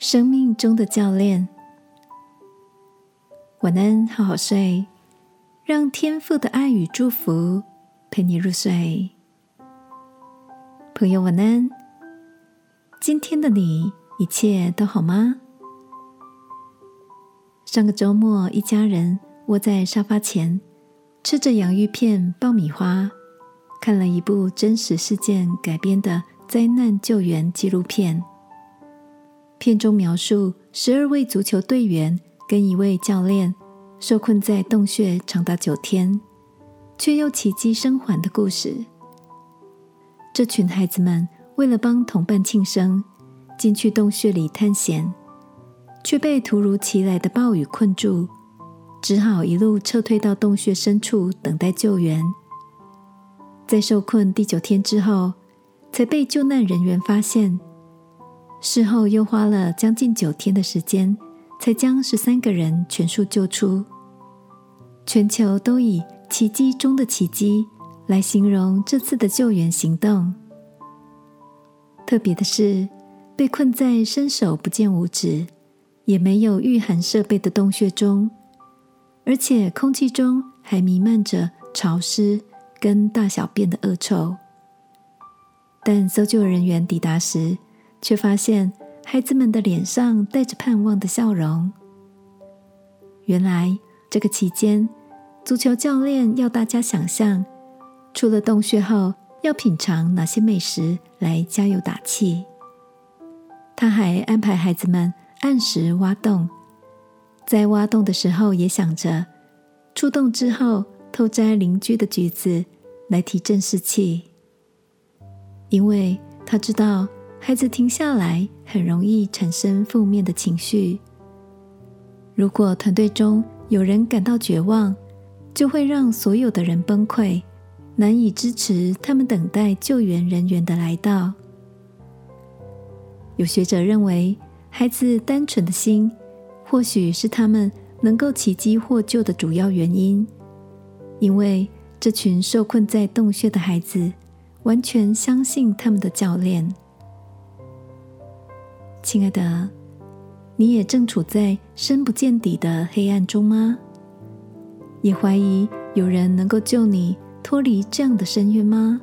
生命中的教练。晚安，好好睡，让天父的爱与祝福陪你入睡。朋友，晚安。今天的你一切都好吗？上个周末，一家人窝在沙发前，吃着洋芋片、爆米花，看了一部真实事件改编的灾难救援纪录片。片中描述十二位足球队员跟一位教练受困在洞穴长达九天，却又奇迹生还的故事。这群孩子们为了帮同伴庆生，进去洞穴里探险，却被突如其来的暴雨困住，只好一路撤退到洞穴深处等待救援。在受困第九天之后，才被救难人员发现。事后又花了将近九天的时间，才将十三个人全数救出。全球都以“奇迹中的奇迹”来形容这次的救援行动。特别的是，被困在伸手不见五指、也没有御寒设备的洞穴中，而且空气中还弥漫着潮湿跟大小便的恶臭。但搜救人员抵达时，却发现孩子们的脸上带着盼望的笑容。原来，这个期间，足球教练要大家想象，出了洞穴后要品尝哪些美食来加油打气。他还安排孩子们按时挖洞，在挖洞的时候也想着出洞之后偷摘邻居的橘子来提振士气，因为他知道。孩子停下来，很容易产生负面的情绪。如果团队中有人感到绝望，就会让所有的人崩溃，难以支持他们等待救援人员的来到。有学者认为，孩子单纯的心，或许是他们能够奇迹获救的主要原因，因为这群受困在洞穴的孩子，完全相信他们的教练。亲爱的，你也正处在深不见底的黑暗中吗？也怀疑有人能够救你脱离这样的深渊吗？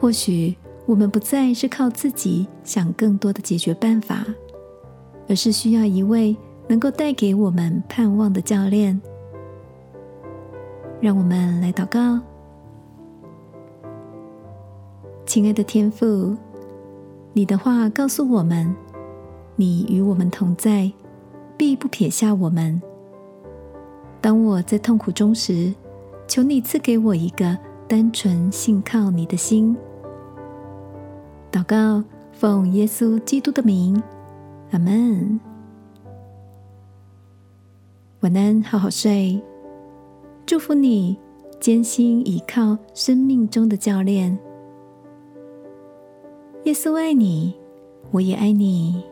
或许我们不再是靠自己想更多的解决办法，而是需要一位能够带给我们盼望的教练。让我们来祷告，亲爱的天父。你的话告诉我们，你与我们同在，必不撇下我们。当我在痛苦中时，求你赐给我一个单纯信靠你的心。祷告，奉耶稣基督的名，阿门。晚安，好好睡。祝福你，艰辛倚靠生命中的教练。耶稣爱你，我也爱你。